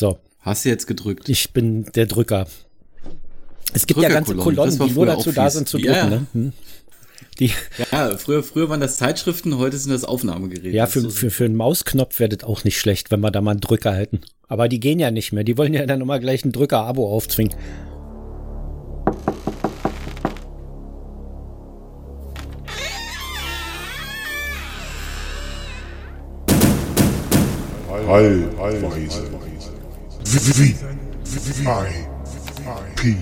So. Hast du jetzt gedrückt? Ich bin der Drücker. Es gibt ja ganze Kolonnen, die nur dazu da sind zu drücken. Ja. Ne? Hm. Die ja, früher, früher waren das Zeitschriften, heute sind das Aufnahmegeräte. Ja, für, für, für einen Mausknopf wäre das auch nicht schlecht, wenn wir da mal einen Drücker hätten. Aber die gehen ja nicht mehr. Die wollen ja dann immer gleich ein Drücker-Abo aufzwingen. Heilweise. V, I, P.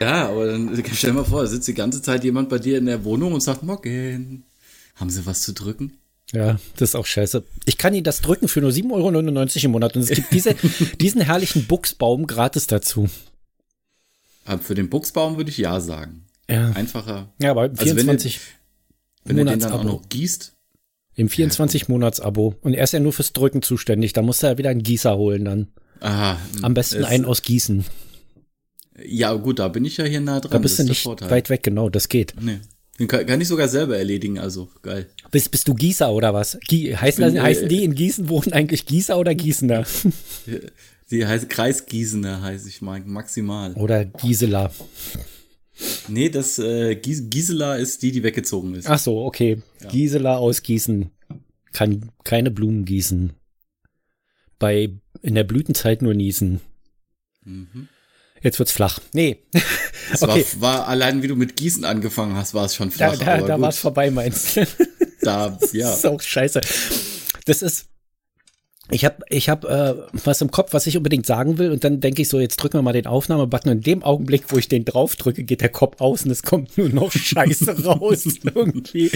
Ja, aber dann stell dir mal vor, da sitzt die ganze Zeit jemand bei dir in der Wohnung und sagt, Morgen, haben Sie was zu drücken? Ja, das ist auch scheiße. Ich kann Ihnen das drücken für nur 7,99 Euro im Monat und es gibt diese, diesen herrlichen Buchsbaum gratis dazu. Aber für den Buchsbaum würde ich ja sagen. Ja. Einfacher. Ja, aber 24 also wenn, wenn du den dann auch noch gießt. Im 24-Monats-Abo. Und er ist ja nur fürs Drücken zuständig. Da muss er wieder einen Gießer holen dann. Aha. Am besten einen aus Gießen. Ja, gut, da bin ich ja hier nah dran. Da bist du nicht weit weg, genau, das geht. Nee. Den kann, kann, ich sogar selber erledigen, also geil. Bist, bist du Gießer oder was? Gie heißen, bin, das, heißen die in Gießen wohnen eigentlich Gießer oder Gießener? Die heißt Kreisgießener, heiße ich mal, maximal. Oder Gisela. Nee, das äh, Gisela ist die, die weggezogen ist. Ach so, okay. Ja. Gisela aus Gießen kann keine Blumen gießen. Bei in der Blütenzeit nur niesen. Mhm. Jetzt wird's flach. Nee. Es okay. war, war allein, wie du mit Gießen angefangen hast, war es schon flach. Da, da, da war es vorbei, meinst du? Da, ja. Das ist auch scheiße. Das ist, ich habe ich hab, äh, was im Kopf, was ich unbedingt sagen will, und dann denke ich so, jetzt drücken wir mal den Aufnahmebutton. In dem Augenblick, wo ich den drauf drücke, geht der Kopf aus und es kommt nur noch Scheiße raus irgendwie.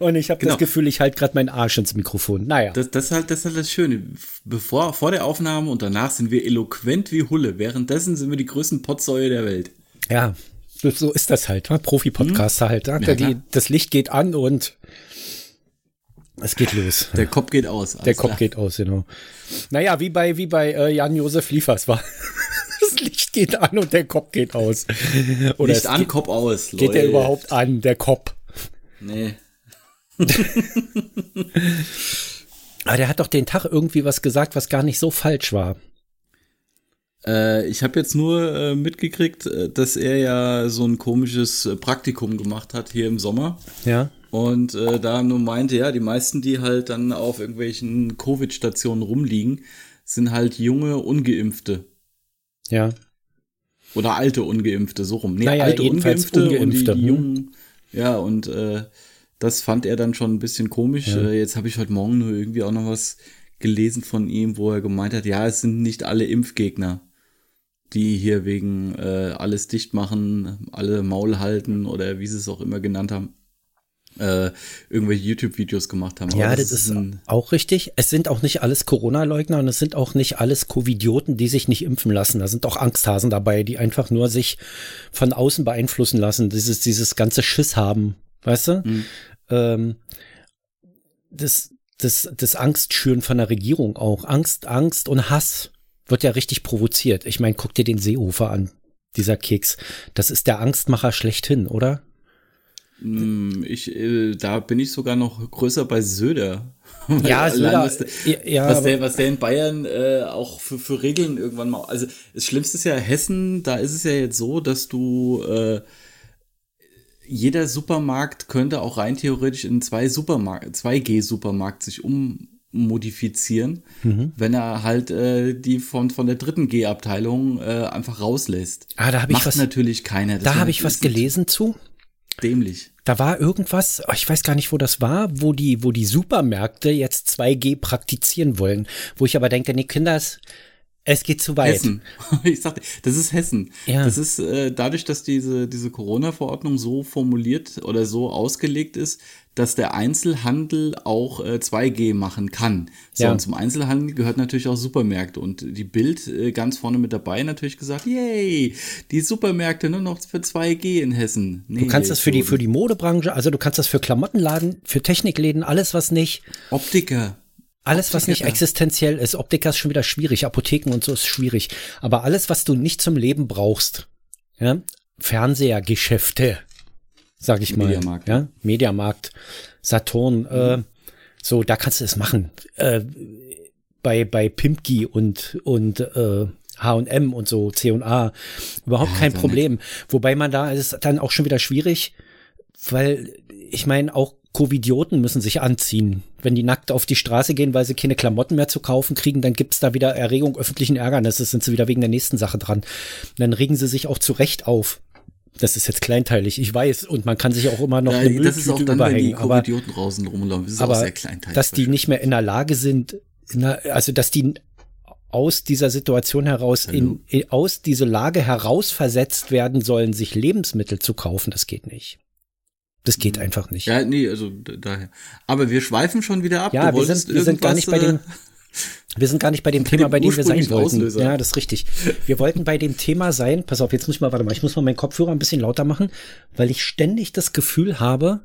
Und ich habe genau. das Gefühl, ich halte gerade meinen Arsch ins Mikrofon. Naja. Das, das, ist halt, das ist halt das Schöne. Bevor, vor der Aufnahme und danach sind wir eloquent wie Hulle. Währenddessen sind wir die größten Potsäue der Welt. Ja, so ist das halt. Ne? Profi-Podcaster hm. halt. Ne? Ja, die, das Licht geht an und es geht los. Der Kopf geht aus. Der Kopf geht aus, genau. Naja, wie bei, wie bei äh, Jan-Josef Liefers war. Das Licht geht an und der Kopf geht aus. Oder Licht an, geht, Kopf aus. Geht der überhaupt an, der Kopf? Nee. Aber der hat doch den Tag irgendwie was gesagt, was gar nicht so falsch war. Äh, ich habe jetzt nur äh, mitgekriegt, äh, dass er ja so ein komisches äh, Praktikum gemacht hat hier im Sommer. Ja. Und äh, da nur meinte, ja, die meisten, die halt dann auf irgendwelchen Covid-Stationen rumliegen, sind halt junge Ungeimpfte. Ja. Oder alte Ungeimpfte, so rum. Nee, naja, alte Ungeimpfte, Ungeimpfte und die, die hm. jungen. Ja, und äh, das fand er dann schon ein bisschen komisch. Ja. Äh, jetzt habe ich heute Morgen nur irgendwie auch noch was gelesen von ihm, wo er gemeint hat, ja, es sind nicht alle Impfgegner, die hier wegen äh, alles dicht machen, alle Maul halten oder wie sie es auch immer genannt haben äh, irgendwelche YouTube-Videos gemacht haben. Ja, das, das ist auch richtig. Es sind auch nicht alles Corona-Leugner und es sind auch nicht alles Covidioten, die sich nicht impfen lassen. Da sind auch Angsthasen dabei, die einfach nur sich von außen beeinflussen lassen, dieses, dieses ganze Schiss haben, weißt du? Mhm. Ähm, das, das, das Angstschüren von der Regierung auch. Angst, Angst und Hass wird ja richtig provoziert. Ich meine, guck dir den Seehofer an, dieser Keks. Das ist der Angstmacher schlechthin, oder? Hm, ich, äh, da bin ich sogar noch größer bei Söder. Ja, Söder, was, der, ja, was, der, was der in Bayern äh, auch für, für Regeln irgendwann mal. Also das Schlimmste ist ja Hessen, da ist es ja jetzt so, dass du äh, jeder Supermarkt könnte auch rein theoretisch in zwei Supermarkt, 2G-Supermarkt sich ummodifizieren, mhm. wenn er halt äh, die von, von der dritten G-Abteilung äh, einfach rauslässt. Ah, da habe ich was. natürlich keiner. Da habe ich was gelesen zu dämlich. Da war irgendwas, oh, ich weiß gar nicht, wo das war, wo die, wo die Supermärkte jetzt 2G praktizieren wollen. Wo ich aber denke, nee, Kinders, es geht zu weit. Hessen. Ich sagte, das ist Hessen. Ja. Das ist äh, dadurch, dass diese, diese Corona-Verordnung so formuliert oder so ausgelegt ist, dass der Einzelhandel auch äh, 2G machen kann. So, ja. und zum Einzelhandel gehört natürlich auch Supermärkte. Und die Bild äh, ganz vorne mit dabei natürlich gesagt, yay, die Supermärkte nur noch für 2G in Hessen. Nee, du kannst das für die, für die Modebranche, also du kannst das für Klamottenladen, für Technikläden, alles was nicht. Optiker. Alles, was nicht existenziell ist. Optiker ist schon wieder schwierig. Apotheken und so ist schwierig. Aber alles, was du nicht zum Leben brauchst. Ja? Fernsehergeschäfte sag ich mal. Mediamarkt. Ja, Mediamarkt, Saturn, mhm. äh, So, da kannst du es machen. Äh, bei, bei Pimki und, und äh, H&M und so, C&A, überhaupt ja, kein Problem. Nicht. Wobei man da ist dann auch schon wieder schwierig, weil ich meine, auch Covidioten müssen sich anziehen. Wenn die nackt auf die Straße gehen, weil sie keine Klamotten mehr zu kaufen kriegen, dann gibt's da wieder Erregung öffentlichen Ärgernisses, sind sie wieder wegen der nächsten Sache dran. dann regen sie sich auch zu Recht auf. Das ist jetzt kleinteilig, ich weiß, und man kann sich auch immer noch ja, eine das ist auch dann, überhängen. Wenn die aber, draußen rumlaufen, das ist aber, auch sehr kleinteilig. Dass die nicht mehr in der Lage sind, also dass die aus dieser Situation heraus, in, in, aus diese Lage herausversetzt werden sollen, sich Lebensmittel zu kaufen, das geht nicht. Das geht einfach nicht. Ja, nee, also daher. Aber wir schweifen schon wieder ab. Ja, wir sind, wir sind gar nicht bei dem, äh, wir sind gar nicht bei dem Thema, bei dem wir sein wollten. Auslöser. Ja, das ist richtig. Wir wollten bei dem Thema sein, pass auf, jetzt muss ich mal, warte mal, ich muss mal meinen Kopfhörer ein bisschen lauter machen, weil ich ständig das Gefühl habe,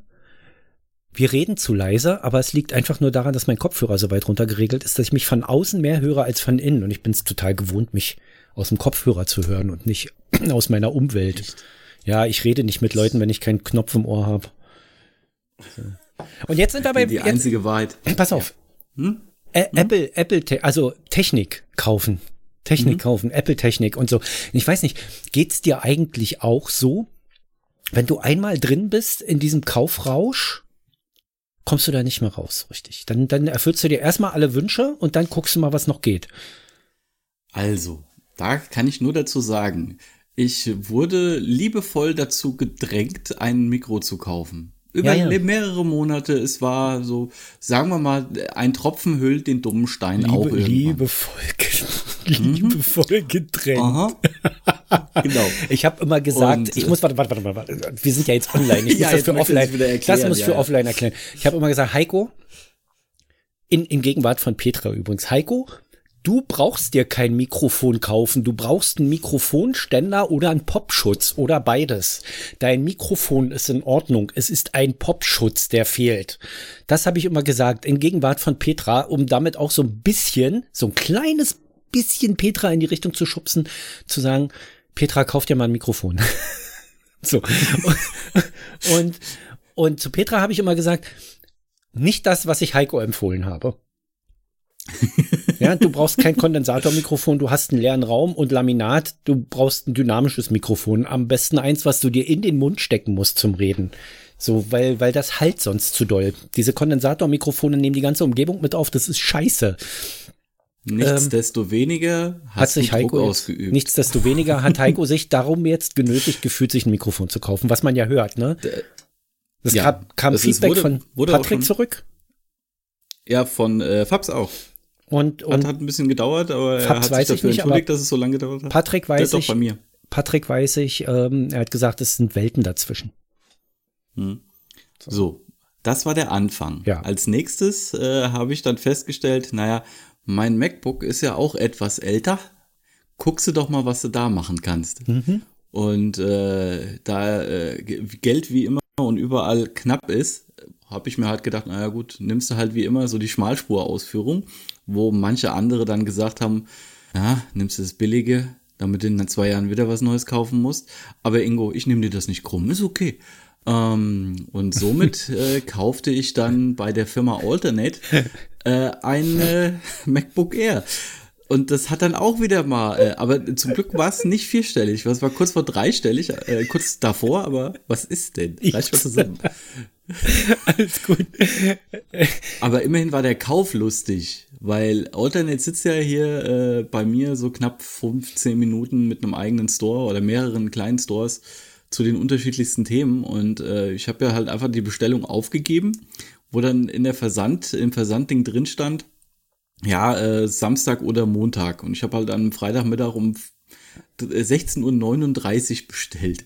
wir reden zu leise, aber es liegt einfach nur daran, dass mein Kopfhörer so weit runter geregelt ist, dass ich mich von außen mehr höre als von innen. Und ich bin es total gewohnt, mich aus dem Kopfhörer zu hören und nicht aus meiner Umwelt. Echt? Ja, ich rede nicht mit Leuten, wenn ich keinen Knopf im Ohr habe. Und jetzt sind wir bei die, einzige Wahrheit. Pass auf. Hm? Ä hm? Apple, Apple, also Technik kaufen. Technik mhm. kaufen, Apple-Technik und so. Ich weiß nicht, geht's dir eigentlich auch so, wenn du einmal drin bist in diesem Kaufrausch, kommst du da nicht mehr raus, richtig? Dann, dann erfüllst du dir erstmal alle Wünsche und dann guckst du mal, was noch geht. Also, da kann ich nur dazu sagen, ich wurde liebevoll dazu gedrängt, ein Mikro zu kaufen. Über ja, ja. mehrere Monate. Es war so, sagen wir mal, ein Tropfen hüllt den dummen Stein Liebe, auch irgendwann. Liebevoll, liebevoll gedrängt. Aha. genau. Ich habe immer gesagt, Und, ich muss, warte, warte, warte, warte, wir sind ja jetzt online. Ich muss ja, das für offline, erklären, das muss ich für offline erklären. Ich habe immer gesagt, Heiko, in, in Gegenwart von Petra übrigens, Heiko, Du brauchst dir kein Mikrofon kaufen, du brauchst einen Mikrofonständer oder einen Popschutz oder beides. Dein Mikrofon ist in Ordnung, es ist ein Popschutz, der fehlt. Das habe ich immer gesagt, in Gegenwart von Petra, um damit auch so ein bisschen, so ein kleines bisschen Petra in die Richtung zu schubsen, zu sagen, Petra, kauf dir mal ein Mikrofon. so. Und, und zu Petra habe ich immer gesagt, nicht das, was ich Heiko empfohlen habe. ja, du brauchst kein Kondensatormikrofon, du hast einen leeren Raum und Laminat, du brauchst ein dynamisches Mikrofon. Am besten eins, was du dir in den Mund stecken musst zum Reden. So, weil, weil das halt sonst zu doll. Diese Kondensatormikrofone nehmen die ganze Umgebung mit auf, das ist scheiße. Nichtsdestoweniger ähm, hat sich Heiko Druck ausgeübt. Nichtsdestoweniger hat Heiko sich darum jetzt genötigt gefühlt, sich ein Mikrofon zu kaufen, was man ja hört, ne? Das ja, kam, kam das Feedback ist, wurde, von Patrick zurück. Ja, von äh, Fabs auch. Und, und hat, hat ein bisschen gedauert, aber er hat sich dafür nicht, entschuldigt, dass es so lange gedauert hat. Patrick weiß ich. Bei mir. Patrick weiß ich, ähm, er hat gesagt, es sind Welten dazwischen. Hm. So. so. das war der Anfang. Ja. Als nächstes äh, habe ich dann festgestellt, naja, mein MacBook ist ja auch etwas älter. Guckst du doch mal, was du da machen kannst. Mhm. Und äh, da äh, Geld wie immer und überall knapp ist, habe ich mir halt gedacht, naja gut, nimmst du halt wie immer so die Schmalspurausführung wo manche andere dann gesagt haben, ja, nimmst du das Billige, damit du in zwei Jahren wieder was Neues kaufen musst. Aber Ingo, ich nehme dir das nicht krumm, ist okay. Ähm, und somit äh, kaufte ich dann bei der Firma Alternate äh, ein äh, MacBook Air. Und das hat dann auch wieder mal, äh, aber zum Glück war es nicht vierstellig, es war kurz vor dreistellig, äh, kurz davor, aber was ist denn? Reicht mal zusammen. Alles gut. aber immerhin war der Kauf lustig, weil Alternate sitzt ja hier äh, bei mir so knapp 15 Minuten mit einem eigenen Store oder mehreren kleinen Stores zu den unterschiedlichsten Themen und äh, ich habe ja halt einfach die Bestellung aufgegeben, wo dann in der Versand, im Versandding drin stand, ja, äh, Samstag oder Montag. Und ich habe halt am Freitagmittag um 16.39 Uhr bestellt.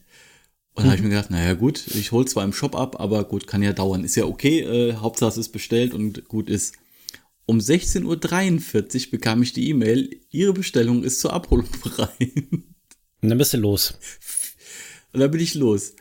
Und da habe ich mir gedacht, naja gut, ich hol zwar im Shop ab, aber gut, kann ja dauern. Ist ja okay, äh, Hauptsache es ist bestellt und gut ist. Um 16.43 Uhr bekam ich die E-Mail, Ihre Bestellung ist zur Abholung bereit. Und dann bist du los. Und dann bin ich los.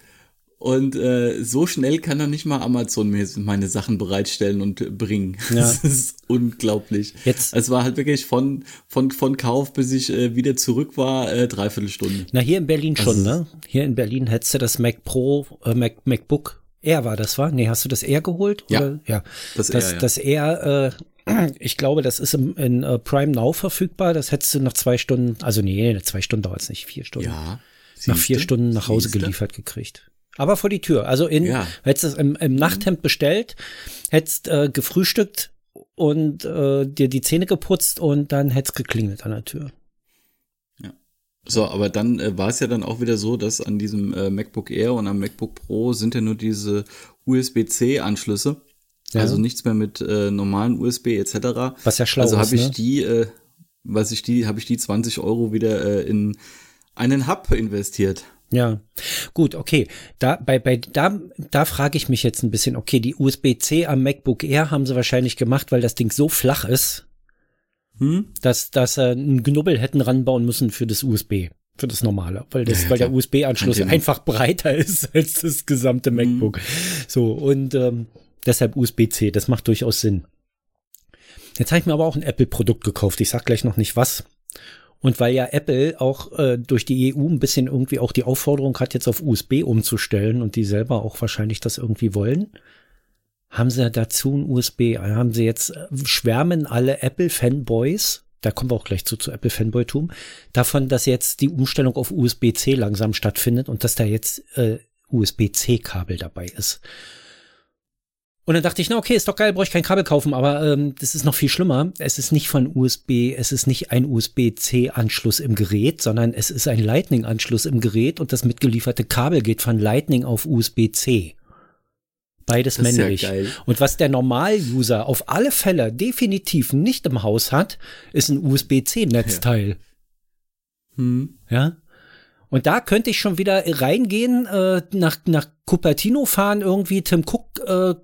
Und äh, so schnell kann doch nicht mal Amazon mir meine Sachen bereitstellen und bringen. Ja. Das ist unglaublich. Jetzt. Es war halt wirklich von, von, von Kauf, bis ich äh, wieder zurück war, äh, dreiviertel Stunde. Na, hier in Berlin das schon, ne? Hier in Berlin hättest du das Mac Pro, äh, Mac, MacBook R war das, war? Nee, hast du das R geholt? Ja. Oder? ja. Das, Das, R, ja. das R, äh, ich glaube, das ist im, in äh, Prime Now verfügbar. Das hättest du nach zwei Stunden, also nee, zwei Stunden dauert es nicht, vier Stunden. ja. nach vier? Stunden nach Hause Siehste? geliefert gekriegt. Aber vor die Tür. Also in, Ja. hättest es im, im Nachthemd bestellt, hättest äh, gefrühstückt und äh, dir die Zähne geputzt und dann hätt's geklingelt an der Tür. So, aber dann äh, war es ja dann auch wieder so, dass an diesem äh, MacBook Air und am MacBook Pro sind ja nur diese USB-C-Anschlüsse. Ja. Also nichts mehr mit äh, normalen USB etc. Was ja schlau also ist, habe ich ne? die, äh, was ich die, habe ich die 20 Euro wieder äh, in einen Hub investiert. Ja, gut, okay. Da, bei, bei, da, da frage ich mich jetzt ein bisschen, okay, die USB-C am MacBook Air haben sie wahrscheinlich gemacht, weil das Ding so flach ist, Hm? dass, dass sie einen Knubbel hätten ranbauen müssen für das USB, für das normale, weil, das, Ja, ja, weil der. USB-Anschluss einfach breiter ist als das gesamte MacBook. So, und ähm, deshalb USB-C, das macht durchaus Sinn. Jetzt habe ich mir aber auch ein Apple-Produkt gekauft. Ich sag gleich noch nicht was. Und weil ja Apple auch äh, durch die EU ein bisschen irgendwie auch die Aufforderung hat, jetzt auf USB umzustellen und die selber auch wahrscheinlich das irgendwie wollen, haben sie dazu ein USB, haben sie jetzt, äh, schwärmen alle Apple-Fanboys, da kommen wir auch gleich zu, zu Apple-Fanboytum, davon, dass jetzt die Umstellung auf USB-C langsam stattfindet und dass da jetzt äh, USB-C-Kabel dabei ist. Und dann dachte ich, na okay, ist doch geil, brauche ich kein Kabel kaufen, aber ähm, das ist noch viel schlimmer. Es ist nicht von USB, es ist nicht ein USB-C-Anschluss im Gerät, sondern es ist ein Lightning-Anschluss im Gerät und das mitgelieferte Kabel geht von Lightning auf USB-C. Beides Das ja männlich. geil. Und was der Normal-User auf alle Fälle definitiv nicht im Haus hat, ist ein USB-C-Netzteil. Hm. Ja. Und da könnte ich schon wieder reingehen, äh, nach, nach Cupertino fahren, irgendwie Tim Cook äh,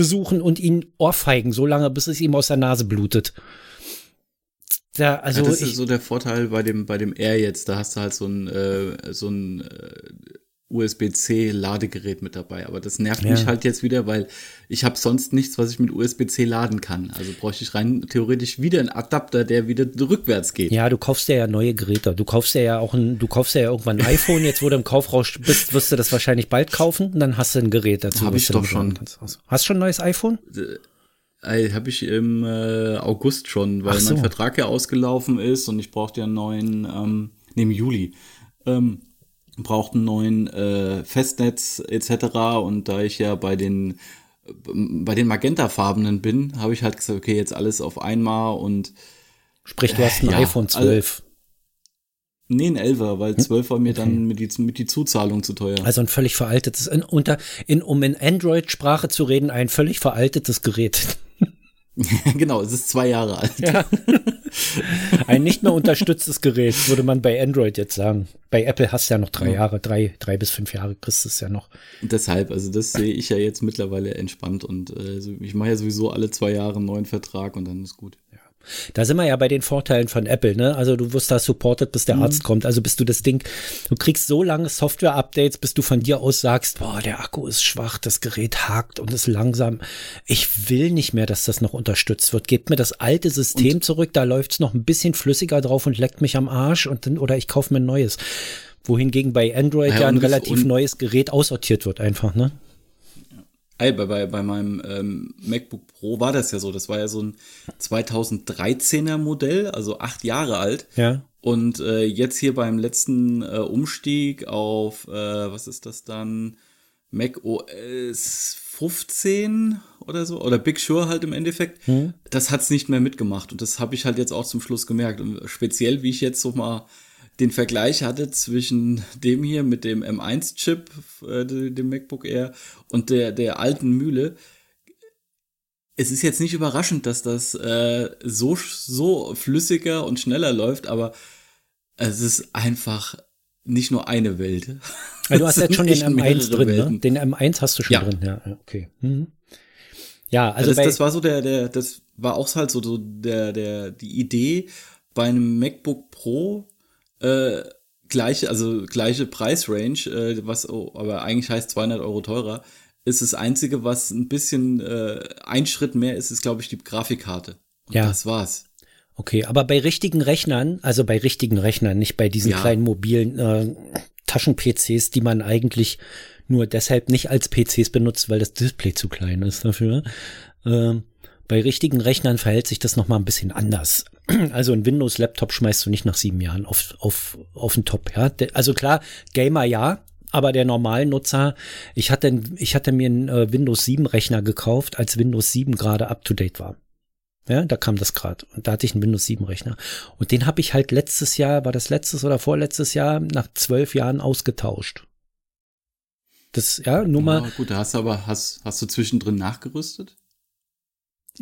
besuchen und ihn ohrfeigen, so lange, bis es ihm aus der Nase blutet. Da, also ja, das ich, ist so der Vorteil bei dem, bei dem Air jetzt. Da hast du halt so ein, äh, so ein äh, USB-C-Ladegerät mit dabei. Aber das nervt Ja. mich halt jetzt wieder, weil ich habe sonst nichts, was ich mit USB-C laden kann. Also bräuchte ich rein theoretisch wieder einen Adapter, der wieder rückwärts geht. ja, du kaufst dir ja neue Geräte. Du kaufst dir ja auch ein, du kaufst ja irgendwann ein iPhone. Jetzt, wo du im Kaufrausch bist, wirst du das wahrscheinlich bald kaufen. Und dann hast du ein Gerät dazu. Hab was ich doch schon. Also, Hast du schon ein neues iPhone? Äh, habe ich im äh, August schon, weil so. mein Vertrag ja ausgelaufen ist und ich brauchte ja einen neuen, ähm, nee, im Juli, ähm, brauchte einen neuen äh, Festnetz etc. Und da ich ja bei den bei den Magenta-Farbenen bin, habe ich halt gesagt, okay, jetzt alles auf einmal und Sprich, du hast ein Ja, iPhone 12. nee, ein Elfer, weil 12 war mir dann mit die, mit die Zuzahlung zu teuer. Also ein völlig veraltetes, in, unter, in, um in Android-Sprache zu reden, ein völlig veraltetes Gerät. genau, es ist zwei Jahre alt. Ja. Ein nicht mehr unterstütztes Gerät, würde man bei Android jetzt sagen. Bei Apple hast du ja noch drei Jahre, drei, drei bis fünf Jahre kriegst du es ja noch. Und deshalb, also das sehe ich ja jetzt mittlerweile entspannt und äh, ich mache ja sowieso alle zwei Jahre einen neuen Vertrag und dann ist gut. Da sind wir ja bei den Vorteilen von Apple, ne? Also du wirst da supported, bis der Mhm. Arzt kommt. Also bis du das Ding, du kriegst so lange Software-Updates, bis du von dir aus sagst, boah, der Akku ist schwach, das Gerät hakt und ist langsam. Ich will nicht mehr, dass das noch unterstützt wird. Gebt mir das alte System zurück, da läuft's noch ein bisschen flüssiger drauf und leckt mich am Arsch und dann, oder ich kaufe mir ein neues. Wohingegen bei Android Ja, ja, ein und relativ und- neues Gerät aussortiert wird einfach, ne? Ey, bei, bei, bei meinem ähm, MacBook Pro war das ja so. Das war ja so ein 2013er Modell, also acht Jahre alt. Ja. Und äh, jetzt hier beim letzten äh, Umstieg auf, äh, was ist das dann? Mac OS 15 oder so, oder Big Sur halt im Endeffekt, das hat's nicht mehr mitgemacht. Und das habe ich halt jetzt auch zum Schluss gemerkt. Und speziell, wie ich jetzt so mal den Vergleich hatte zwischen dem hier mit dem M1-Chip, äh, dem MacBook Air, und der, der alten Mühle. Es ist jetzt nicht überraschend, dass das äh, so, so flüssiger und schneller läuft, aber es ist einfach nicht nur eine Welt. Ja, du hast jetzt schon den echt M1 mehrere drin, ne? Den M1 hast du schon Ja. drin, ja, okay. Mhm. Ja, also das, das war so der, der, das war auch halt so, so der, der, die Idee bei einem MacBook Pro, äh, gleiche, also gleiche Preisrange, äh, was oh, aber eigentlich heißt 200 Euro teurer, ist das einzige, was ein bisschen äh, ein Schritt mehr ist, ist glaube ich die Grafikkarte. Und Ja. das war's. Okay, aber bei richtigen Rechnern, also bei richtigen Rechnern, nicht bei diesen Ja. kleinen mobilen äh, Taschen-PCs, die man eigentlich nur deshalb nicht als PCs benutzt, weil das Display zu klein ist dafür. Ähm, bei richtigen Rechnern verhält sich das nochmal ein bisschen anders. Also ein Windows-Laptop schmeißt du nicht nach sieben Jahren auf, auf, auf den Top, ja. Also klar, Gamer ja, aber der normalen Nutzer, ich hatte, ich hatte mir einen äh, Windows 7 Rechner gekauft, als Windows 7 gerade up to date war. Ja, da kam das gerade. Und da hatte ich einen Windows 7 Rechner. Und den habe ich halt letztes Jahr, war das letztes oder vorletztes Jahr, nach zwölf Jahren ausgetauscht. Das, ja, nur mal. Ja, gut, da hast du aber, hast, hast du zwischendrin nachgerüstet?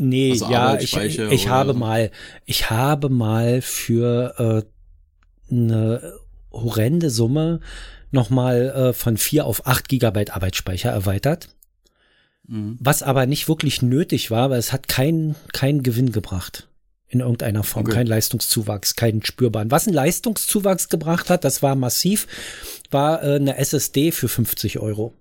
Nee, also ja, ich, ich habe mal, ich habe mal für äh, eine horrende Summe nochmal äh, von vier auf acht Gigabyte Arbeitsspeicher erweitert. Mhm. Was aber nicht wirklich nötig war, weil es hat keinen keinen Gewinn gebracht. In irgendeiner Form. Okay. Kein Leistungszuwachs, keinen spürbaren. Was ein Leistungszuwachs gebracht hat, das war massiv, war äh, eine SSD für 50 Euro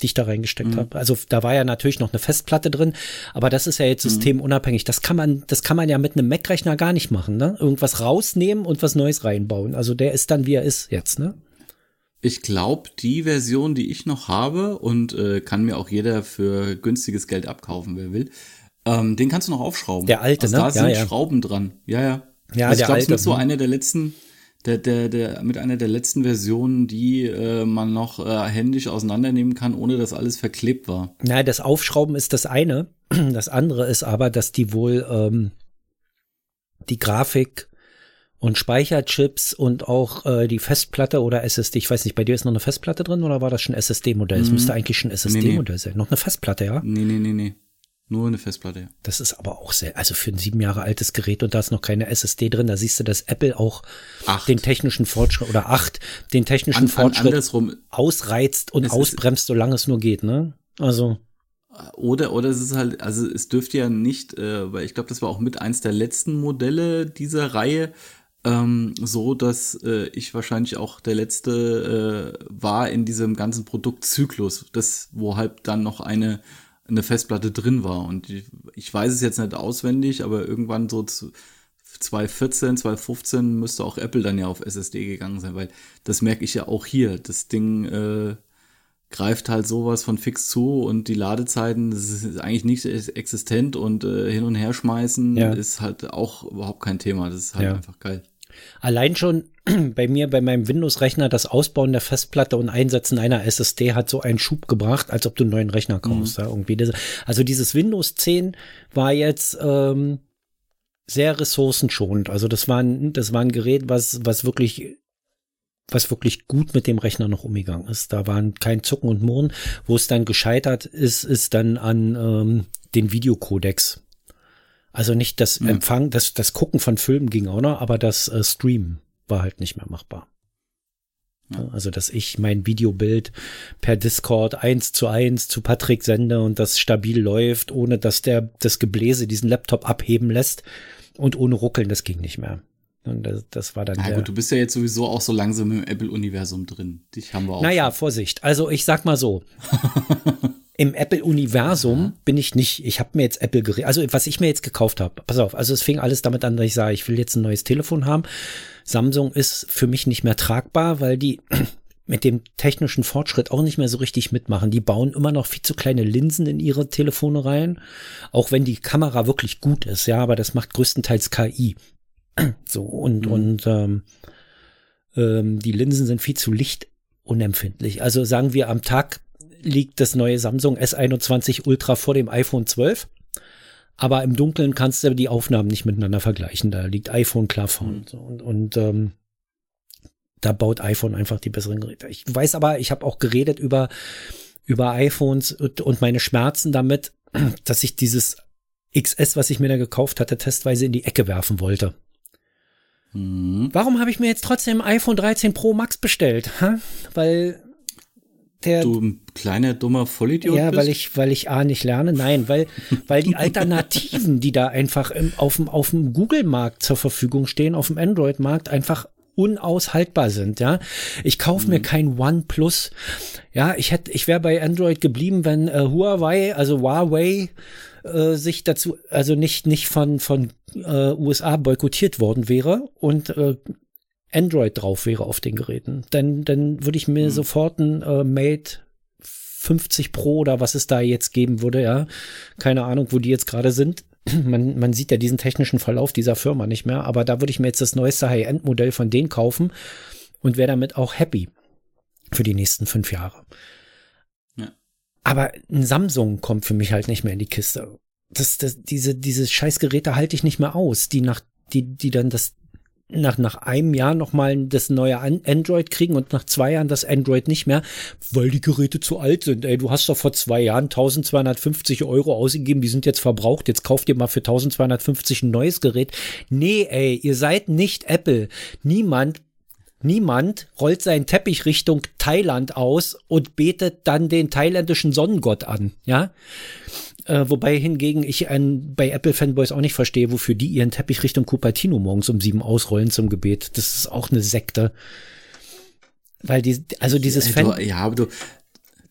die ich da reingesteckt mhm. habe. Also da war ja natürlich noch eine Festplatte drin, aber das ist ja jetzt mhm. systemunabhängig. Das kann man, das kann man ja mit einem Mac-Rechner gar nicht machen, ne? Irgendwas rausnehmen und was Neues reinbauen. Also der ist dann, wie er ist jetzt, ne? Ich glaube, die Version, die ich noch habe und äh, kann mir auch jeder für günstiges Geld abkaufen, wer will, ähm, den kannst du noch aufschrauben. Der alte, also ne? Da sind ja. Schrauben dran. Ja, ja. Ja, also ich glaube, es ist so mhm. eine der letzten, der, der, der, mit einer der letzten Versionen, die äh, man noch äh, händisch auseinandernehmen kann, ohne dass alles verklebt war. Na, das Aufschrauben ist das eine. Das andere ist aber, dass die wohl ähm, die Grafik und Speicherchips und auch äh, die Festplatte oder SSD. Ich weiß nicht, bei dir ist noch eine Festplatte drin oder war das schon SSD-Modell? Es mhm. müsste eigentlich schon SSD-Modell nee, nee. sein. Noch eine Festplatte, ja? Nee, nee, nee, nee. Nur eine Festplatte. Das ist aber auch sehr, also für ein sieben Jahre altes Gerät und da ist noch keine SSD drin, da siehst du, dass Apple auch acht. den technischen Fortschritt oder acht, den technischen an, Fortschritt an ausreizt und ausbremst, solange es nur geht, ne? Also. Oder, oder es ist halt, also es dürfte ja nicht, äh, weil ich glaube, das war auch mit eins der letzten Modelle dieser Reihe, ähm, so, dass äh, ich wahrscheinlich auch der letzte äh, war in diesem ganzen Produktzyklus, das, wo halt dann noch eine, eine Festplatte drin war. Und ich, ich weiß es jetzt nicht auswendig, aber irgendwann so zu 2014, 2015 müsste auch Apple dann ja auf SSD gegangen sein, weil das merke ich ja auch hier. Das Ding äh, greift halt sowas von fix zu und die Ladezeiten, das ist eigentlich nicht existent und äh, hin und her schmeißen ja. ist halt auch überhaupt kein Thema. Das ist halt ja. einfach geil. Allein schon bei mir, bei meinem Windows-Rechner, das Ausbauen der Festplatte und Einsetzen einer SSD hat so einen Schub gebracht, als ob du einen neuen Rechner kaufst. Mhm. Ja, irgendwie. Also dieses Windows 10 war jetzt ähm, sehr ressourcenschonend. Also das war ein, das war ein Gerät, was, was wirklich was wirklich gut mit dem Rechner noch umgegangen ist. Da waren kein Zucken und Murren. Wo es dann gescheitert ist, ist dann an ähm, den Videocodex. Also nicht das ja. Empfang, das, das Gucken von Filmen ging auch noch, aber das äh, Streamen war halt nicht mehr machbar. Ja. Also, dass ich mein Videobild per Discord eins zu eins zu Patrick sende und das stabil läuft, ohne dass der das Gebläse diesen Laptop abheben lässt und ohne Ruckeln, das ging nicht mehr. Und das, das war dann. Na gut, du bist ja jetzt sowieso auch so langsam im Apple-Universum drin. Dich haben wir auch. Naja, Vorsicht. Also ich sag mal so. Im Apple-Universum bin ich nicht. Ich habe mir jetzt Apple geredet. Also was ich mir jetzt gekauft habe. Pass auf. Also es fing alles damit an, dass ich sage, ich will jetzt ein neues Telefon haben. Samsung ist für mich nicht mehr tragbar, weil die mit dem technischen Fortschritt auch nicht mehr so richtig mitmachen. Die bauen immer noch viel zu kleine Linsen in ihre Telefone rein, auch wenn die Kamera wirklich gut ist, ja, aber das macht größtenteils KI. So, und, mhm. und ähm, ähm, die Linsen sind viel zu lichtunempfindlich. Also sagen wir, am Tag liegt das neue Samsung S21 Ultra vor dem iPhone 12. Aber im Dunkeln kannst du die Aufnahmen nicht miteinander vergleichen. Da liegt iPhone klar vorne. Mhm. Und, und ähm, da baut iPhone einfach die besseren Geräte. Ich weiß aber, ich habe auch geredet über, über iPhones und, und meine Schmerzen damit, dass ich dieses XS, was ich mir da gekauft hatte, testweise in die Ecke werfen wollte. Mhm. Warum habe ich mir jetzt trotzdem iPhone 13 Pro Max bestellt? Ha? Weil der. Du ein kleiner dummer Vollidiot ja, bist? weil ich, weil ich A nicht lerne. Nein, weil, weil die Alternativen, die da einfach im, auf dem, auf dem Google-Markt zur Verfügung stehen, auf dem Android-Markt einfach unaushaltbar sind, ja. Ich kaufe mhm. mir kein OnePlus. Ja, ich hätte, ich wäre bei Android geblieben, wenn äh, Huawei, also Huawei, äh, sich dazu, also nicht, nicht von, von äh, USA boykottiert worden wäre und äh, Android drauf wäre auf den Geräten. Dann, dann würde ich mir mhm. sofort ein äh, Mate 50 Pro oder was es da jetzt geben würde, ja. Keine Ahnung, wo die jetzt gerade sind. Man, man sieht ja diesen technischen Verlauf dieser Firma nicht mehr, aber da würde ich mir jetzt das neueste High-End-Modell von denen kaufen und wäre damit auch happy für die nächsten fünf Jahre. Ja. Aber ein Samsung kommt für mich halt nicht mehr in die Kiste. Das, das, diese, diese Scheißgeräte halte ich nicht mehr aus, die nach, die, die dann das nach, nach einem Jahr nochmal das neue Android kriegen und nach zwei Jahren das Android nicht mehr, weil die Geräte zu alt sind. Ey, du hast doch vor zwei Jahren 1250 Euro ausgegeben, die sind jetzt verbraucht, jetzt kauft ihr mal für 1250 ein neues Gerät. Nee, ey, ihr seid nicht Apple. Niemand Niemand rollt seinen Teppich Richtung Thailand aus und betet dann den thailändischen Sonnengott an, ja? Äh, wobei hingegen ich ein, bei Apple-Fanboys auch nicht verstehe, wofür die ihren Teppich Richtung Cupertino morgens um sieben ausrollen zum Gebet. Das ist auch eine Sekte. Weil die, also dieses ja, Fan. Du, ja, aber du,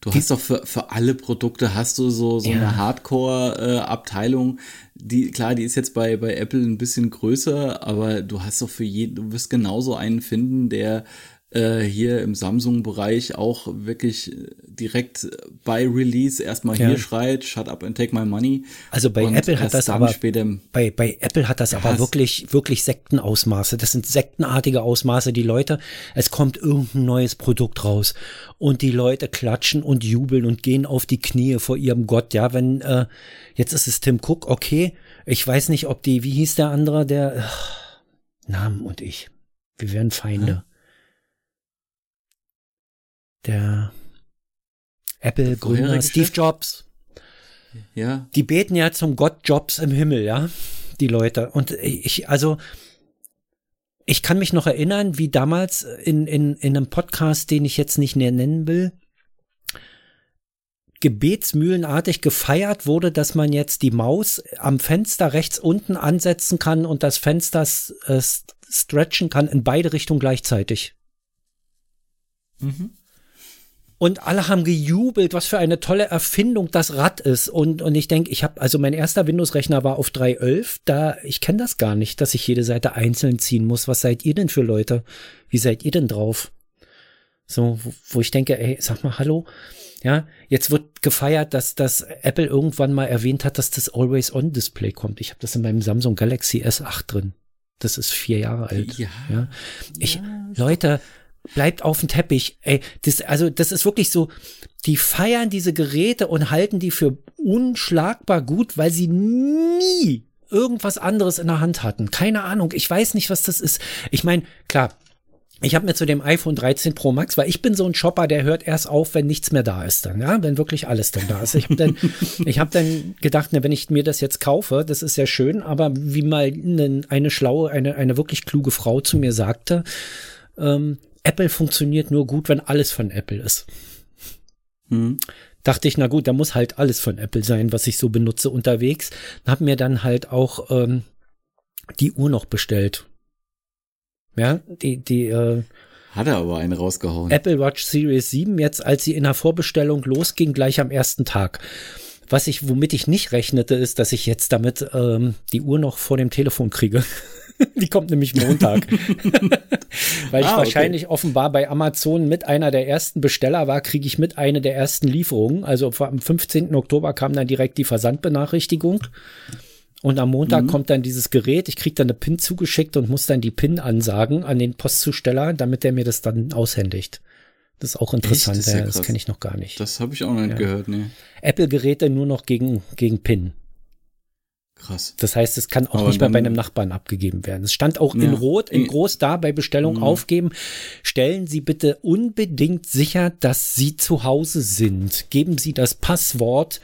du hast doch für, für alle Produkte hast du so, so ja. eine Hardcore-Abteilung, die, klar, die ist jetzt bei, bei Apple ein bisschen größer, aber du hast doch für jeden, du wirst genauso einen finden, der äh, hier im Samsung-Bereich auch wirklich direkt bei Release erstmal ja. hier schreit, shut up and take my money. Also bei Apple hat das aber, bei, bei Apple hat das ja, aber wirklich, wirklich Sektenausmaße. Das sind sektenartige Ausmaße. Die Leute, es kommt irgendein neues Produkt raus und die Leute klatschen und jubeln und gehen auf die Knie vor ihrem Gott. Ja, wenn, äh, jetzt ist es Tim Cook, okay. Ich weiß nicht, ob die, wie hieß der andere, der, ach, Namen und ich. Wir wären Feinde. Hm? Der Apple-Gründer Steve Jobs. Ja. Die beten ja zum Gott Jobs im Himmel, ja, die Leute. Und ich, also, ich kann mich noch erinnern, wie damals in, in, in einem Podcast, den ich jetzt nicht näher nennen will, gebetsmühlenartig gefeiert wurde, dass man jetzt die Maus am Fenster rechts unten ansetzen kann und das Fenster äh, stretchen kann in beide Richtungen gleichzeitig. Mhm. Und alle haben gejubelt, was für eine tolle Erfindung das Rad ist. Und, und ich denke, ich habe, also mein erster Windows-Rechner war auf 3.11. Da, ich kenne das gar nicht, dass ich jede Seite einzeln ziehen muss. Was seid ihr denn für Leute? Wie seid ihr denn drauf? So, wo, wo ich denke, ey, sag mal, hallo. Ja, jetzt wird gefeiert, dass, dass Apple irgendwann mal erwähnt hat, dass das Always-On-Display kommt. Ich habe das in meinem Samsung Galaxy S8 drin. Das ist vier Jahre alt. Ja. ja. Ich, ja. Leute, bleibt auf dem Teppich. Ey, das, also das ist wirklich so, die feiern diese Geräte und halten die für unschlagbar gut, weil sie nie irgendwas anderes in der Hand hatten. Keine Ahnung, ich weiß nicht, was das ist. Ich meine, klar, ich habe mir zu dem iPhone 13 Pro Max, weil ich bin so ein Shopper, der hört erst auf, wenn nichts mehr da ist dann, ja, wenn wirklich alles dann da ist. Ich habe dann, ich habe dann gedacht, ne, wenn ich mir das jetzt kaufe, das ist ja schön, aber wie mal eine, eine schlaue, eine, eine wirklich kluge Frau zu mir sagte, ähm, Apple funktioniert nur gut, wenn alles von Apple ist. Mhm. Dachte ich, na gut, da muss halt alles von Apple sein, was ich so benutze unterwegs. Hab mir dann halt auch ähm, die Uhr noch bestellt. Ja, die, die, äh, hat er aber einen rausgehauen. Apple Watch Series 7, jetzt als sie in der Vorbestellung losging, gleich am ersten Tag. Was ich, womit ich nicht rechnete, ist, dass ich jetzt damit ähm, die Uhr noch vor dem Telefon kriege. Die kommt nämlich Montag. Weil ich ah, wahrscheinlich okay. offenbar bei Amazon mit einer der ersten Besteller war, kriege ich mit einer der ersten Lieferungen. Also am 15. Oktober kam dann direkt die Versandbenachrichtigung. Und am Montag mhm. kommt dann dieses Gerät. Ich kriege dann eine PIN zugeschickt und muss dann die PIN ansagen an den Postzusteller, damit der mir das dann aushändigt. Das ist auch interessant, das, ja das kenne ich noch gar nicht. Das habe ich auch noch nicht ja. gehört, nee. Apple-Geräte nur noch gegen, gegen PIN. Krass. Das heißt, es kann auch Aber nicht mehr bei einem Nachbarn abgegeben werden. Es stand auch ja, in Rot, in groß da bei Bestellung mh. aufgeben. Stellen Sie bitte unbedingt sicher, dass Sie zu Hause sind. Geben Sie das Passwort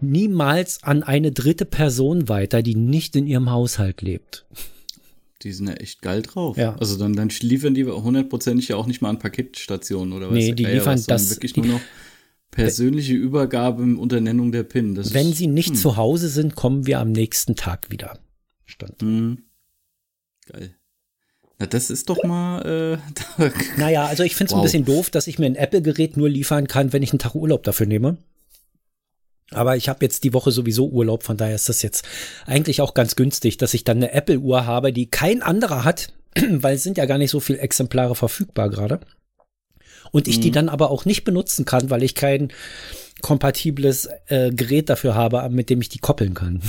niemals an eine dritte Person weiter, die nicht in Ihrem Haushalt lebt. Die sind ja echt geil drauf. Ja. Also dann, dann liefern die hundertprozentig ja auch nicht mal an Paketstationen oder was. Nee, die liefern was, das. Wirklich nur noch Persönliche Übergabe unter Nennung der PIN. Das Wenn ist, Sie nicht hm. zu Hause sind, kommen wir am nächsten Tag wieder. Stand. Hm. Geil. Na, das ist doch mal. Äh, naja, also ich finde es wow. ein bisschen doof, dass ich mir ein Apple-Gerät nur liefern kann, wenn ich einen Tag Urlaub dafür nehme. Aber ich habe jetzt die Woche sowieso Urlaub, von daher ist das jetzt eigentlich auch ganz günstig, dass ich dann eine Apple-Uhr habe, die kein anderer hat, weil es sind ja gar nicht so viele Exemplare verfügbar gerade. Und ich mhm. die dann aber auch nicht benutzen kann, weil ich kein kompatibles äh, Gerät dafür habe, mit dem ich die koppeln kann.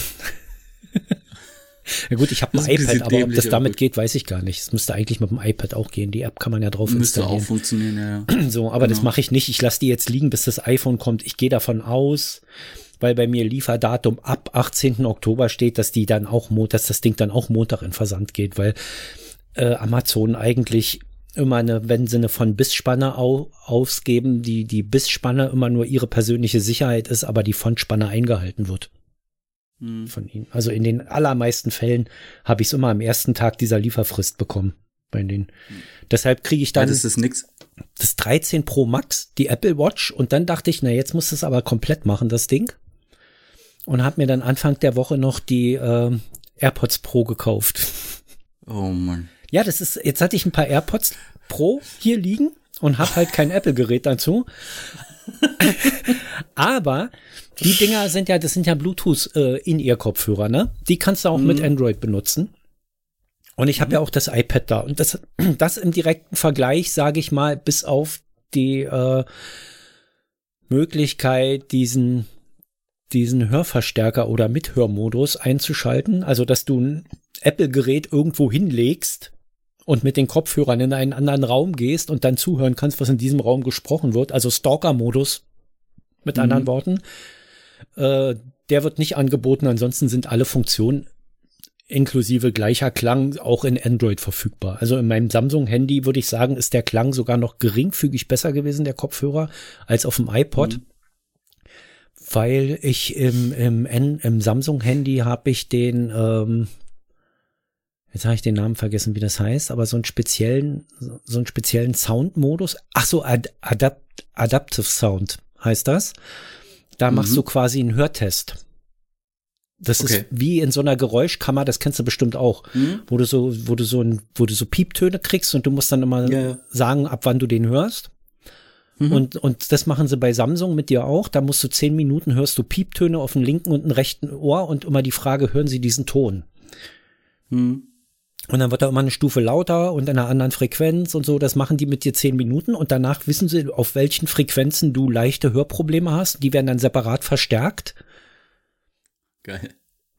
ja gut, ich habe ein iPad, aber ob das damit geht, weiß ich gar nicht. Es müsste eigentlich mit dem iPad auch gehen. Die App kann man ja drauf müsste installieren. Müsste auch funktionieren, ja. So, aber genau. das mache ich nicht. Ich lasse die jetzt liegen, bis das iPhone kommt. Ich gehe davon aus, weil bei mir Lieferdatum ab 18. Oktober steht, dass die dann auch, dass das Ding dann auch Montag in Versand geht, weil äh, Amazon eigentlich immer eine, wenn sie eine von Bissspanne au, ausgeben, die, die Bissspanne immer nur ihre persönliche Sicherheit ist, aber die Fontspanne eingehalten wird. Hm. Von ihnen. Also in den allermeisten Fällen habe ich es immer am ersten Tag dieser Lieferfrist bekommen. Bei denen. Hm. Deshalb kriege ich dann. Das ist nix. Das 13 Pro Max, die Apple Watch, und dann dachte ich, na, jetzt muss es aber komplett machen, das Ding. Und habe mir dann Anfang der Woche noch die äh, AirPods Pro gekauft. Oh Mann. Ja, das ist, jetzt hatte ich ein paar AirPods Pro hier liegen und habe halt kein Apple-Gerät dazu. Aber die Dinger sind ja, das sind ja Bluetooth äh, in ihr Kopfhörer, ne? Die kannst du auch mhm. mit Android benutzen. Und ich habe mhm. ja auch das iPad da. Und das, das im direkten Vergleich, sage ich mal, bis auf die äh, Möglichkeit, diesen, diesen Hörverstärker oder Mithörmodus einzuschalten. Also, dass du ein Apple-Gerät irgendwo hinlegst und mit den Kopfhörern in einen anderen Raum gehst und dann zuhören kannst, was in diesem Raum gesprochen wird, also Stalker-Modus mit mhm. anderen Worten, äh, der wird nicht angeboten. Ansonsten sind alle Funktionen inklusive gleicher Klang auch in Android verfügbar. Also in meinem Samsung-Handy würde ich sagen, ist der Klang sogar noch geringfügig besser gewesen, der Kopfhörer, als auf dem iPod. Mhm. Weil ich im, im, im Samsung-Handy habe ich den, ähm, jetzt habe ich den Namen vergessen, wie das heißt, aber so einen speziellen, so einen speziellen Soundmodus. Ach so, Ad Adapt Adaptive Sound heißt das. Da mhm. machst du quasi einen Hörtest. Das okay. ist wie in so einer Geräuschkammer, das kennst du bestimmt auch, mhm. wo du so, wo du so ein, wo du so Pieptöne kriegst und du musst dann immer ja. sagen, ab wann du den hörst. Mhm. Und, und das machen sie bei Samsung mit dir auch. Da musst du zehn Minuten hörst du Pieptöne auf dem linken und dem rechten Ohr und immer die Frage, hören sie diesen Ton? Mhm. Und dann wird er immer eine Stufe lauter und in einer anderen Frequenz und so. Das machen die mit dir zehn Minuten und danach wissen sie, auf welchen Frequenzen du leichte Hörprobleme hast. Die werden dann separat verstärkt. Geil.